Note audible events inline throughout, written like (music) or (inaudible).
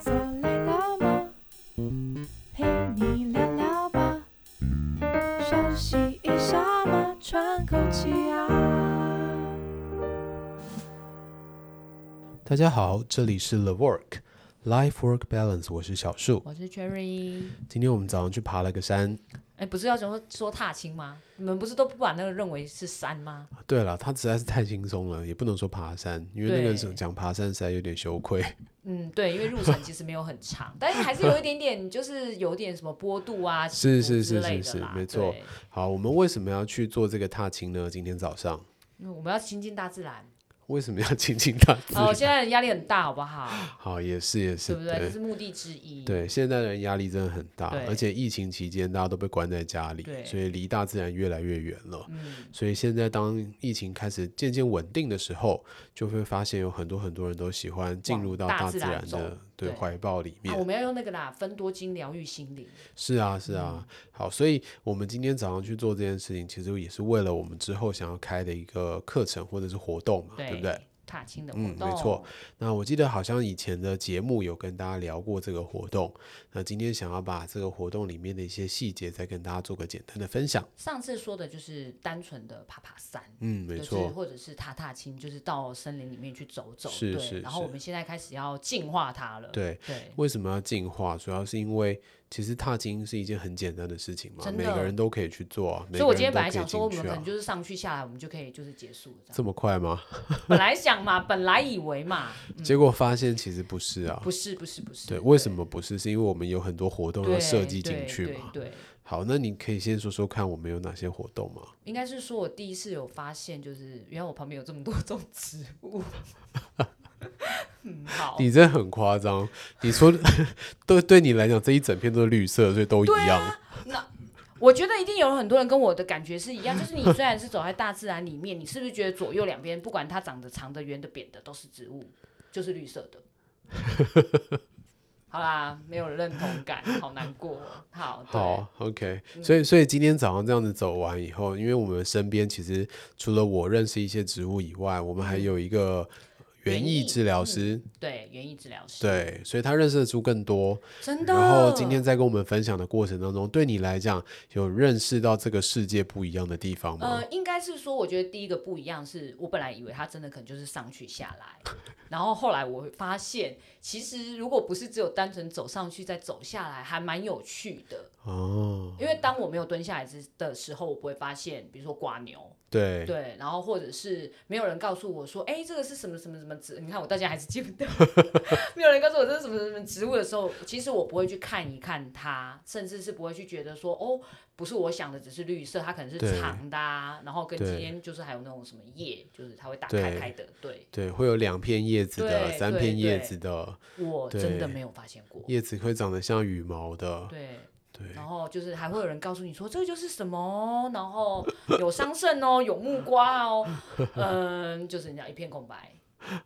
坐累了吗？陪你聊聊吧，休息一下嘛，喘口气呀。大家好，这里是 The Work Life Work Balance，我是小树，我是 Cherry。今天我们早上去爬了个山。哎，不是要说说踏青吗？你们不是都不把那个认为是山吗？对了，它实在是太轻松了，也不能说爬山，因为那个讲爬山实在有点羞愧。嗯，对，因为路程其实没有很长，(laughs) 但是还是有一点点，就是有点什么坡度啊，是是是是是，没错。好，我们为什么要去做这个踏青呢？今天早上，嗯，我们要亲近大自然。为什么要亲近大自然？哦，现在人压力很大，好不好？(laughs) 好，也是也是，对不对？这是目的之一。对，现在人压力真的很大，而且疫情期间大家都被关在家里，所以离大自然越来越远了。嗯，所以现在当疫情开始渐渐稳定的时候，就会发现有很多很多人都喜欢进入到大自然的。对，怀抱里面，啊，我们要用那个啦，分多金疗愈心灵。是啊，是啊，嗯，好，所以我们今天早上去做这件事情，其实也是为了我们之后想要开的一个课程或者是活动嘛，对，对不对？踏青的活动，嗯，没错。那我记得好像以前的节目有跟大家聊过这个活动。那今天想要把这个活动里面的一些细节再跟大家做个简单的分享。上次说的就是单纯的爬爬山，嗯，没错，就是，或者是踏踏青，就是到森林里面去走走。是是，是。然后我们现在开始要净化它了。对对。为什么要净化？主要是因为。其实踏青是一件很简单的事情嘛，每个人都可以去做啊。所以，我今天本来想说，我们可能就是上去下来，我们就可以就是结束这样。这么快吗？(laughs) 本来想嘛，本来以为嘛，结果发现其实不是啊。不是，不是，不是。对，为什么不是？是因为我们有很多活动要设计进去嘛。对。好，那你可以先说说看，我们有哪些活动吗？应该是说，我第一次有发现，就是原来我旁边有这么多 (laughs) 种植物。(laughs) 嗯，好，你这很夸张。你说，(laughs) 对，对你来讲，这一整片都是绿色，所以都一样。啊、那我觉得一定有很多人跟我的感觉是一样，就是你虽然是走在大自然里面，你是不是觉得左右两边，不管它长得长的、圆的、扁的，都是植物，就是绿色的。(laughs) 好啦，没有认同感，好难过。好，好，OK。所以，所以今天早上这样子走完以后，因为我们身边其实除了我认识一些植物以外，我们还有一个。园艺治疗师，嗯、对园艺治疗师，对，所以他认识的猪更多，真的。然后今天在跟我们分享的过程当中，对你来讲有认识到这个世界不一样的地方吗？呃，应该是说，我觉得第一个不一样是我本来以为他真的可能就是上去下来，然后后来我会发现，其实如果不是只有单纯走上去再走下来，还蛮有趣的哦。因为当我没有蹲下来之的时候，我不会发现，比如说瓜牛。对对，然后或者是没有人告诉我说，哎，这个是什么什么什么植？你看我到现在还是记不得，(laughs) 没有人告诉我这是什么什么植物的时候，其实我不会去看一看它，甚至是不会去觉得说，哦，不是我想的，只是绿色，它可能是长的啊，然后跟今天就是还有那种什么叶，就是它会打开开的，对对，会有两片叶子的，三片叶子的，我真的没有发现过，叶子会长得像羽毛的，对。然后就是还会有人告诉你说，这个就是什么，然后有桑葚哦，有木瓜哦，嗯，就是人家一片空白。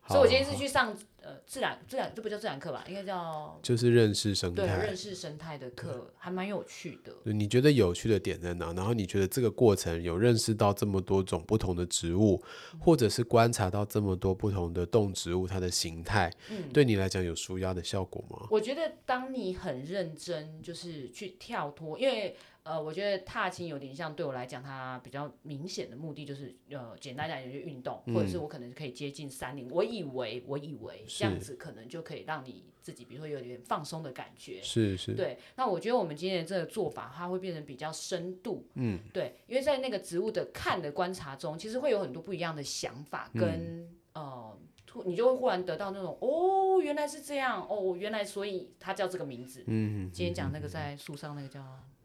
所以我今天是去上。呃，自然自然这不叫自然课吧？应该叫就是认识生态，对，认识生态的课还蛮有趣的。你觉得有趣的点在哪？然后你觉得这个过程有认识到这么多种不同的植物，嗯、或者是观察到这么多不同的动植物它的形态，嗯、对你来讲有舒压的效果吗？我觉得当你很认真，就是去跳脱，因为呃，我觉得踏青有点像对我来讲，它比较明显的目的就是呃，简单讲就是运动，或者是我可能可以接近山林。嗯、我以为，我以为。这样子可能就可以让你自己，比如说有点放松的感觉。是是。对，那我觉得我们今天的这个做法，它会变成比较深度。嗯，对，因为在那个植物的看的观察中，其实会有很多不一样的想法，跟、嗯、呃，你就会忽然得到那种哦，原来是这样哦，原来所以它叫这个名字。嗯，今天讲那个在树上那个叫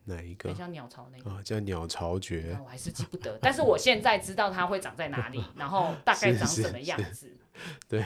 哪一个？像鸟巢那个啊，叫鸟巢蕨。我还是记不得，但是我现在知道它会长在哪里，(laughs) 然后大概长什么样子。是是是 (laughs) 对，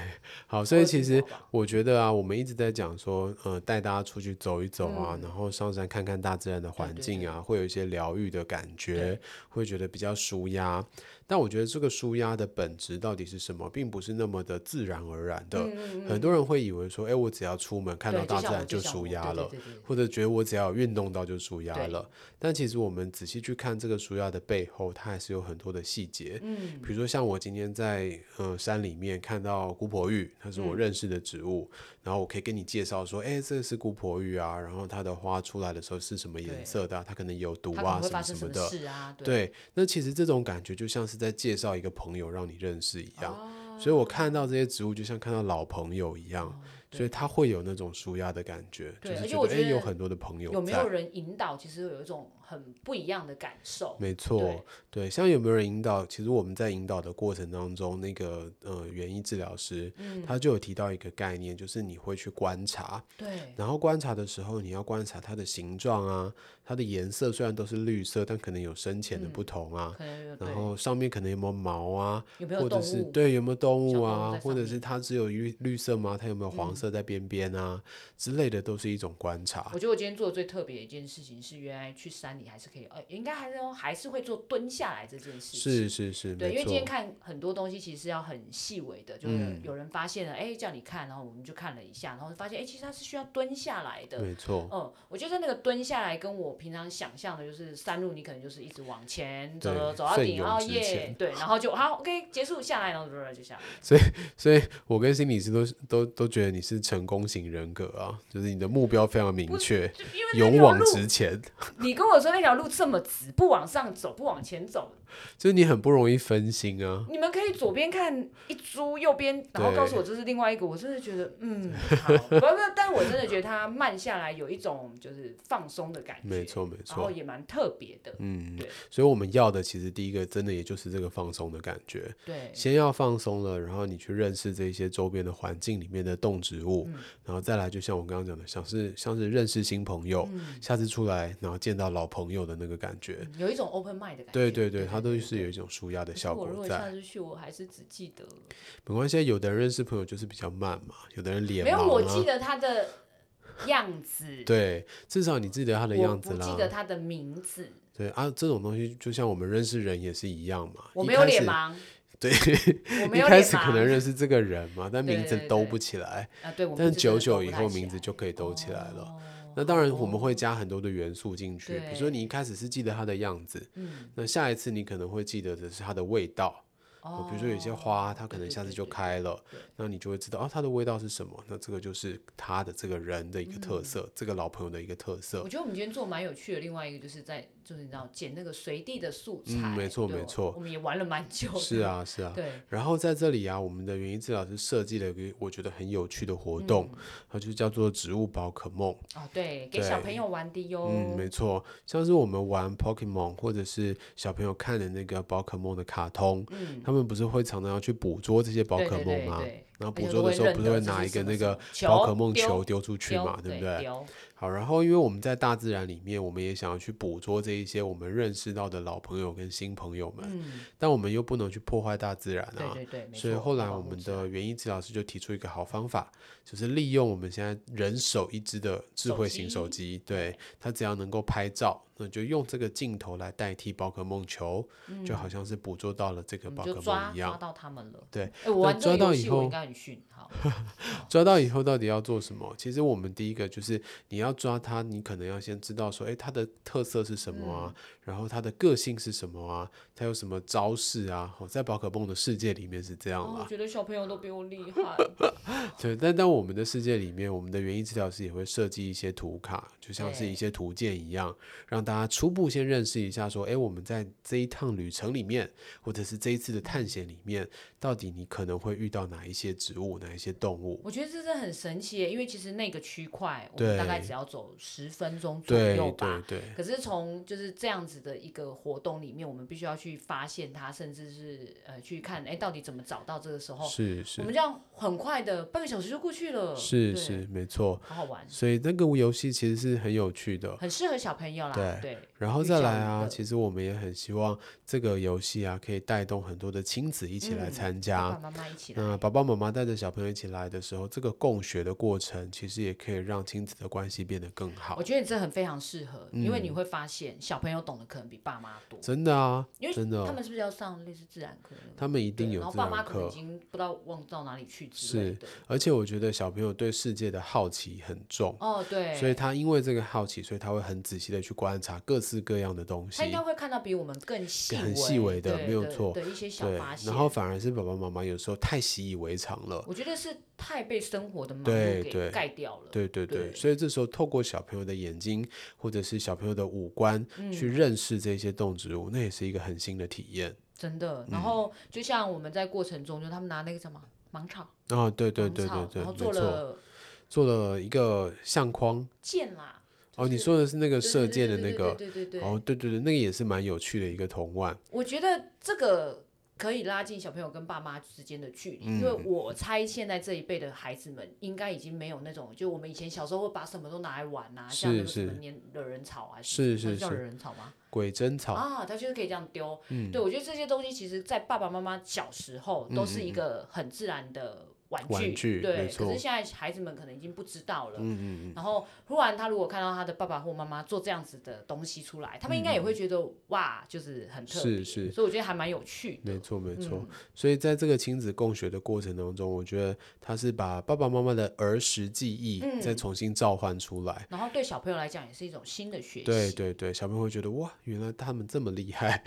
好，所以其实我觉得啊，我们一直在讲说，呃，带大家出去走一走啊，嗯、然后上山看看大自然的环境啊，对对对，会有一些疗愈的感觉，会觉得比较舒压。但我觉得这个舒压的本质到底是什么，并不是那么的自然而然的。嗯、很多人会以为说，哎，我只要出门看到大自然就舒压了，或者觉得我只要运动到就舒压了。但其实我们仔细去看这个舒压的背后，它还是有很多的细节。嗯，比如说像我今天在呃山里面看。看到姑婆芋，它是我认识的植物，嗯、然后我可以跟你介绍说，哎，这个是姑婆芋啊，然后它的花出来的时候是什么颜色的、啊，它可能有毒啊，什么什么的。对，对，那其实这种感觉就像是在介绍一个朋友让你认识一样，哦、所以我看到这些植物就像看到老朋友一样。哦所以他会有那种舒压的感觉，对，就是觉得，而且我觉得有很多的朋友，有没有人引导，其实有一种很不一样的感受。没错，对，对，像有没有人引导，其实我们在引导的过程当中，那个呃园艺治疗师，嗯，他就有提到一个概念，就是你会去观察，对，然后观察的时候，你要观察它的形状啊。它的颜色虽然都是绿色，但可能有深浅的不同啊。嗯、然后上面可能有没有毛啊？有没有或者是对有没有动物啊？或者是它只有绿绿色吗？它有没有黄色在边边啊？嗯、之类的都是一种观察。我觉得我今天做的最特别的一件事情是，原来去山里还是可以，呃，应该还是还是会做蹲下来这件事情。是是是，对，因为今天看很多东西其实是要很细微的，就是有人发现了，哎、嗯，叫你看，然后我们就看了一下，然后发现，哎，其实它是需要蹲下来的。没错。嗯，我觉得那个蹲下来跟我平常想象的。就是山路，你可能就是一直往前走，走到顶，然后耶，对，然后就好，OK，结束下来，然后就下来。(laughs) 所以，所以我跟心理师都都都觉得你是成功型人格啊，就是你的目标非常明确，勇往直前。(laughs) 你跟我说那条路这么直，不往上走，不往前走。就是你很不容易分心啊！你们可以左边看一株，右边然后告诉我这是另外一个，我真的觉得嗯好，不是，但我真的觉得它慢下来有一种就是放松的感觉，没错没错，然后也蛮特别的，嗯对，所以我们要的其实第一个真的也就是这个放松的感觉，对，先要放松了，然后你去认识这些周边的环境里面的动植物，嗯、然后再来就像我刚刚讲的，像是像是认识新朋友，嗯、下次出来然后见到老朋友的那个感觉，嗯、有一种 open mind 的感觉，对对对，它都是有一种舒压的效果在。我如果下次去，我还是只记得。没关系，有的人认识朋友就是比较慢嘛，有的人脸、啊、没有，我记得他的样子。对，至少你记得他的样子啦。我记得他的名字。对啊，这种东西就像我们认识人也是一样嘛。我没有脸盲。对。一开始可能认识这个人嘛，但名字兜不起来。啊，对。但久久以后，名字就可以兜起来了。哦那当然，我们会加很多的元素进去，比如说你一开始是记得它的样子，嗯，那下一次你可能会记得的是它的味道。哦，比如说有些花，它可能下次就开了，那你就会知道哦，它的味道是什么？那这个就是它的这个人的一个特色，这个老朋友的一个特色。我觉得我们今天做蛮有趣的，另外一个就是在就是你知道捡那个随地的素材，没错没错，我们也玩了蛮久。是啊是啊，对。然后在这里啊，我们的园艺治疗师设计了一个我觉得很有趣的活动，它就叫做植物宝可梦。哦，对，给小朋友玩的哟。嗯，没错，像是我们玩 Pokemon 或者是小朋友看的那个宝可梦的卡通，嗯，他们不是会常常要去捕捉这些宝可梦吗？然后捕捉的时候不是会拿一个那个宝可梦球丢出去嘛，对不对？好，然后因为我们在大自然里面，我们也想要去捕捉这一些我们认识到的老朋友跟新朋友们，嗯、但我们又不能去破坏大自然啊。对对对，所以后来我们的园艺治疗师就提出一个好方法，就是利用我们现在人手一支的智慧型手机，手机对，它只要能够拍照，那就用这个镜头来代替宝可梦球，嗯、就好像是捕捉到了这个宝可梦一样。抓，抓到他们了。对，欸、我抓到以后应该很逊。好，(laughs) (laughs) 抓到以后到底要做什么？其实我们第一个就是你要抓它，你可能要先知道说，哎，它的特色是什么啊？嗯然后它的个性是什么啊？它有什么招式啊？哦在宝可梦的世界里面是这样的。我觉得小朋友都比我厉害。(laughs) 对，但在我们的世界里面，我们的园艺治疗师也会设计一些图卡，就像是一些图鉴一样，让大家初步先认识一下，说，哎，我们在这一趟旅程里面，或者是这一次的探险里面，到底你可能会遇到哪一些植物，哪一些动物？我觉得这是很神奇耶，因为其实那个区块，我们大概只要走十分钟左右吧。对对对。可是从就是这样子。的一个活动里面，我们必须要去发现它，甚至是呃去看，哎，到底怎么找到这个时候？是是，我们这样很快的半个小时就过去了。是是，没错，好好玩。所以那个游戏其实是很有趣的，很适合小朋友啦。对对。然后再来啊，其实我们也很希望这个游戏啊，可以带动很多的亲子一起来参加。爸爸妈妈一起来。那爸爸妈妈带着小朋友一起来的时候，这个共学的过程，其实也可以让亲子的关系变得更好。我觉得你这很非常适合，嗯、因为你会发现小朋友懂得可能比爸妈多。真的啊，因为真的，他们是不是要上类似自然课？他们一定有自然后爸妈可能已经不知道忘到哪里去之类的。是，而且我觉得小朋友对世界的好奇很重。哦，对。所以他因为这个好奇，所以他会很仔细的去观察各式各样的东西。他应该会看到比我们更细、很细微的，没有错。对一些小发现。然后反而是爸爸妈妈有时候太习以为常了。我觉得是太被生活的忙碌给盖掉了。对对对，对，对，所以这时候透过小朋友的眼睛，或者是小朋友的五官，嗯、去认识这些动植物，那也是一个很新的体验。真的。然后就像我们在过程中，就他们拿那个什么芒草。哦，对对对对对。然后做了做了一个相框。箭啦。哦，你说的是那个射箭的那个？对对对。哦，对对对，那个也是蛮有趣的一个童玩。我觉得这个。可以拉近小朋友跟爸妈之间的距离，嗯，因为我猜现在这一辈的孩子们应该已经没有那种，就我们以前小时候会把什么都拿来玩啊，像那个什么粘惹人草啊，是是是，叫惹人草吗？鬼针草啊，他就是可以这样丢。嗯，对，我觉得这些东西其实，在爸爸妈妈小时候都是一个很自然的。玩具，玩具对，可是现在孩子们可能已经不知道了。嗯嗯嗯。然后，忽然他如果看到他的爸爸或妈妈做这样子的东西出来，他们应该也会觉得、嗯、哇，就是很特别。是是。所以我觉得还蛮有趣的。没错没错、嗯。所以在这个亲子共学的过程当中，我觉得他是把爸爸妈妈的儿时记忆再重新召唤出来、嗯。然后对小朋友来讲也是一种新的学习。对对对，小朋友会觉得哇，原来他们这么厉害。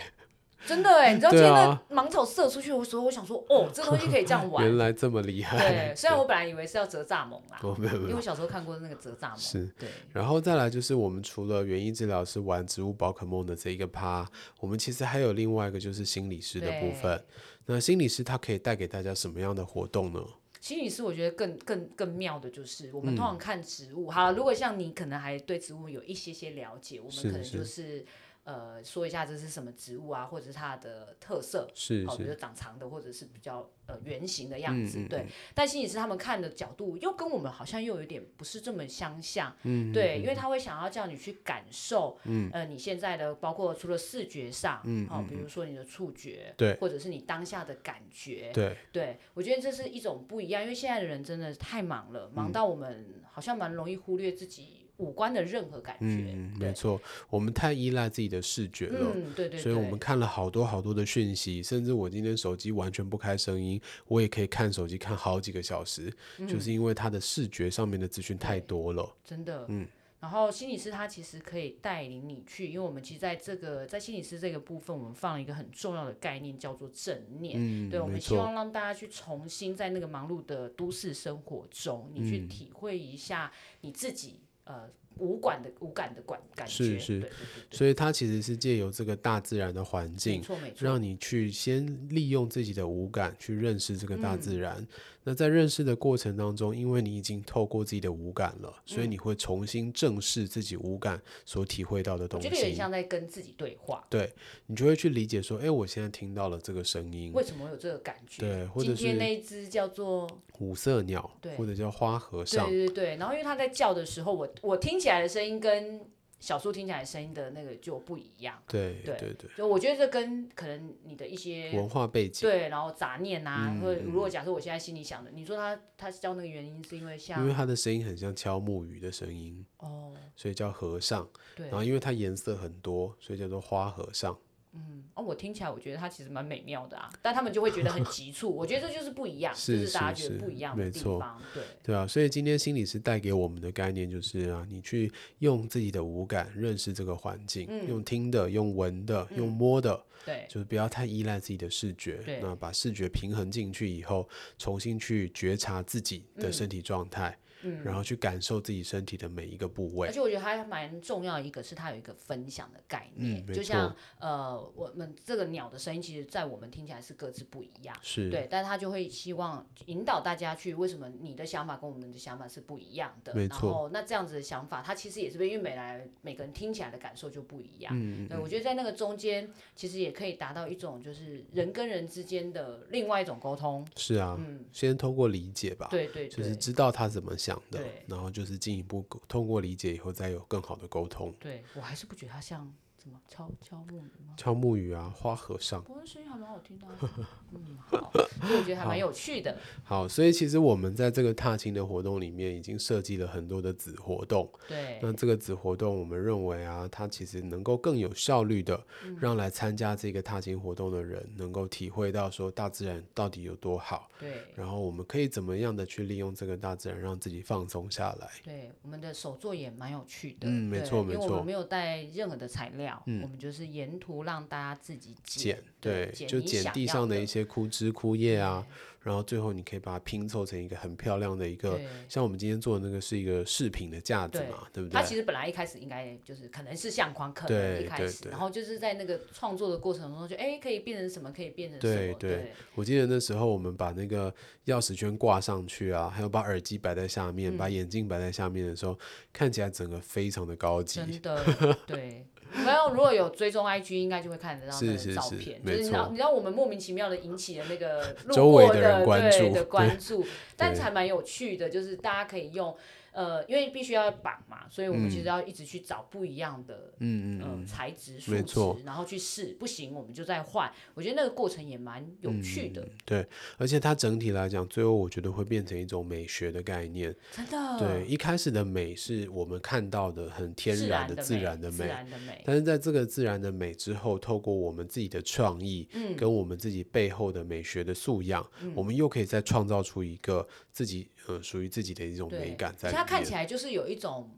真的 (laughs) 哎，你知道今天的芒草射出去的时候，我想说，哦，这东西可以这样 (laughs) 玩。原来这么厉害。对，虽然我本来以为是要折蚱蜢啦，哦，没有没有，因为我小时候看过那个折蚱蜢。是，对。然后再来就是我们除了园艺治疗师玩植物宝可梦的这一个趴，我们其实还有另外一个就是心理师的部分。那心理师他可以带给大家什么样的活动呢？心理师我觉得更更更妙的就是，我们通常看植物，嗯、好了，如果像你可能还对植物有一些些了解，我们可能就是。是是呃，说一下这是什么植物啊，或者是它的特色，是，是，哦，比如长长的，或者是比较呃圆形的样子，嗯嗯嗯，对。但心理师他们看的角度又跟我们好像又有点不是这么相像，嗯，对，因为他会想要叫你去感受，嗯，呃，你现在的包括除了视觉上，嗯，好，哦，比如说你的触觉，对，或者是你当下的感觉，对，对，我觉得这是一种不一样，因为现在的人真的太忙了，忙到我们好像蛮容易忽略自己。五官的任何感觉，嗯，没错，我们太依赖自己的视觉了，嗯，对对对，所以我们看了好多好多的讯息，甚至我今天手机完全不开声音，我也可以看手机看好几个小时，嗯，就是因为它的视觉上面的资讯太多了，真的，嗯。然后心理师他其实可以带领你去，因为我们其实在这个在心理师这个部分，我们放了一个很重要的概念，叫做正念。嗯，对，我们希望让大家去重新在那个忙碌的都市生活中，你去体会一下你自己。呃，无感的无感的感感觉，是是，对对对对，所以它其实是借由这个大自然的环境，没错没错，让你去先利用自己的五感去认识这个大自然。嗯那在认识的过程当中，因为你已经透过自己的五感了，所以你会重新正视自己五感所体会到的东西。我觉得有点像在跟自己对话。对，你就会去理解说，哎，我现在听到了这个声音，为什么有这个感觉？对，或者是今天那一只叫做五色鸟，对，或者叫花和尚。对对对，然后因为它在叫的时候，我我听起来的声音跟。小树听起来声音的那个就不一样，对对。对，对，就我觉得这跟可能你的一些文化背景，对，然后杂念啊，或、者、如果假设我现在心里想的，你说他他叫那个原因是因为像，因为他的声音很像敲木鱼的声音，哦，所以叫和尚，对，然后因为它颜色很多，所以叫做花和尚。嗯，哦，我听起来我觉得它其实蛮美妙的啊，但他们就会觉得很急促。(laughs) 我觉得这就是不一样，是就是大家觉得不一样的地方，对对啊。所以今天心理师带给我们的概念就是啊，你去用自己的五感认识这个环境，嗯，用听的，用闻的，用摸的，对，就是不要太依赖自己的视觉，对，那把视觉平衡进去以后，重新去觉察自己的身体状态。嗯嗯，然后去感受自己身体的每一个部位，而且我觉得还蛮重要一个是它有一个分享的概念，嗯、就像呃我们这个鸟的声音，其实在我们听起来是各自不一样，是。对，但是他就会希望引导大家去为什么你的想法跟我们的想法是不一样的，没。错，然后那这样子的想法，它其实也是因为每来每个人听起来的感受就不一样，嗯，对，我觉得在那个中间其实也可以达到一种就是人跟人之间的另外一种沟通，是啊，嗯，先通过理解吧，对对，对，就是知道他怎么想。的，然后就是进一步通过理解以后，再有更好的沟通。对，我还是不觉得他像。什么敲敲木鱼吗？敲木鱼啊，花和尚。不过声音还蛮好听的、啊。(laughs) 嗯，好，所以我觉得还蛮有趣的好。好，所以其实我们在这个踏青的活动里面，已经设计了很多的子活动。对。那这个子活动，我们认为啊，它其实能够更有效率的，让来参加这个踏青活动的人，能够体会到说大自然到底有多好。对。然后我们可以怎么样的去利用这个大自然，让自己放松下来。对，我们的手作也蛮有趣的。嗯，没错没错。因为我们没有带任何的材料，嗯，我们就是沿途让大家自己剪。对，就剪地上的一些枯枝枯叶啊。然后最后你可以把它拼凑成一个很漂亮的一个，像我们今天做的那个是一个饰品的架子嘛，对，对不对？它其实本来一开始应该就是可能是相框，可能一开始，然后就是在那个创作的过程中就哎可以变成什么，可以变成什么。对对，对。我记得那时候我们把那个钥匙圈挂上去啊，还有把耳机摆在下面，嗯、把眼镜摆在下面的时候，看起来整个非常的高级。真的，(laughs) 对。没有，如果有追踪 IG，应该就会看得到那个照片。是是是，就是你知道，你知道我们莫名其妙的引起了那个 (laughs) 路过的，的人关注，对的关注，但是还蛮有趣的，就是大家可以用。呃，因为必须要绑嘛，所以我们其实要一直去找不一样的嗯嗯材质、树脂，然后去试，不行我们就再换。我觉得那个过程也蛮有趣的。嗯、对，而且它整体来讲，最后我觉得会变成一种美学的概念。真的。对，一开始的美是我们看到的很天然的自然的美，自然的美。但是在这个自然的美之后，透过我们自己的创意，嗯，跟我们自己背后的美学的素养，嗯、我们又可以再创造出一个自己。呃，属于自己的一种美感在里面。它看起来就是有一种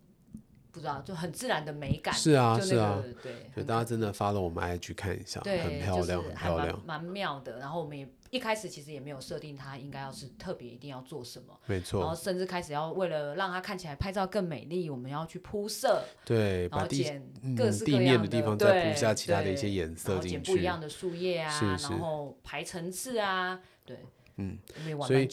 不知道，就很自然的美感。是啊，那个、是啊，对。所以大家真的 follow 我们 IG 看一下，对，很漂亮，很漂亮，蛮妙的。然后我们也一开始其实也没有设定它应该要是特别一定要做什么，没错。然后甚至开始要为了让它看起来拍照更美丽，我们要去铺色，对，然后剪各式各样的、嗯、地面的地方再铺下其他的一些颜色进去，剪不一样的树叶啊，然后排层次啊，对。嗯，所以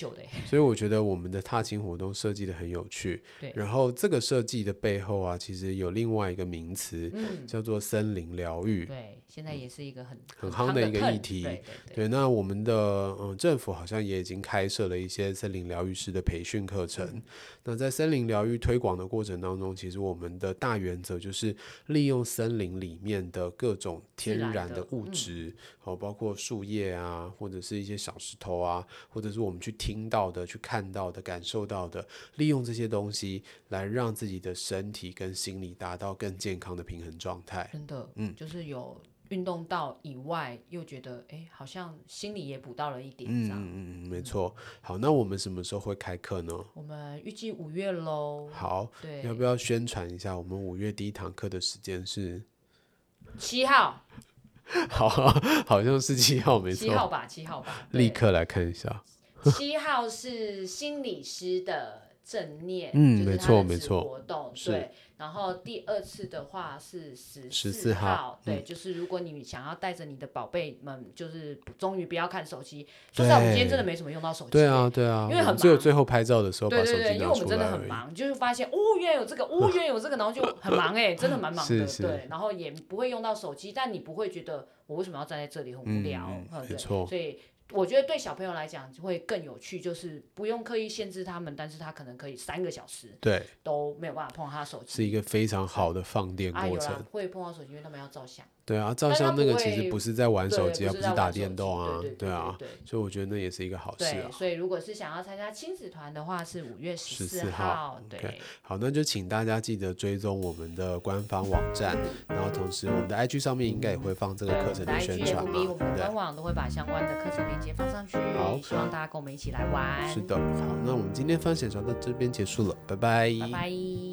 所以我觉得我们的踏青活动设计的很有趣。(laughs) 对，然后这个设计的背后啊，其实有另外一个名词，嗯，叫做森林疗愈。对，现在也是一个很很夯的一个议题。对那我们的嗯政府好像也已经开设了一些森林疗愈师的培训课程。嗯。那在森林疗愈推广的过程当中，其实我们的大原则就是利用森林里面的各种天然的物质，好，包括树叶啊，或者是一些小石头啊。或者是我们去听到的、去看到的、感受到的，利用这些东西来让自己的身体跟心理达到更健康的平衡状态。真的，嗯，就是有运动到以外，又觉得哎，好像心里也补到了一点。嗯嗯嗯，没错。好，那我们什么时候会开课呢？我们预计五月喽。好，对，要不要宣传一下？我们五月第一堂课的时间是七号。(laughs) 好，好像是七号，没错。七号吧，七号吧。立刻来看一下。七号是心理师的正念，嗯，没错，没错。活动对，然后第二次的话是十十四号，对，就是如果你想要带着你的宝贝们，就是终于不要看手机。说实在，我们今天真的没什么用到手机。对啊，对啊，因为很忙。只有最后拍照的时候，对对对，因为我们真的很忙，就是发现哦，原来有这个，哦，原来有这个，然后就很忙哎，真的蛮忙的，(laughs) 对。然后也不会用到手机，但你不会觉得我为什么要站在这里很无聊，没错，所以。我觉得对小朋友来讲会更有趣，就是不用刻意限制他们，但是他可能可以三个小时对都没有办法碰他手机，是一个非常好的放电过程。啊、会碰到手机，因为他们要照相。对啊，照相那个其实不是在玩手机，而不是打电动啊，对啊，所以我觉得那也是一个好事啊。所以如果是想要参加亲子团的话，是五月十四号。对，okay. 好，那就请大家记得追踪我们的官方网站，然后同时我们的 IG 上面应该也会放这个课程的宣传嘛。我们官网都会把相关的课程链接放上去。好，希望大家跟我们一起来玩。是的，好，那我们今天分享就到这边结束了，拜拜。拜拜。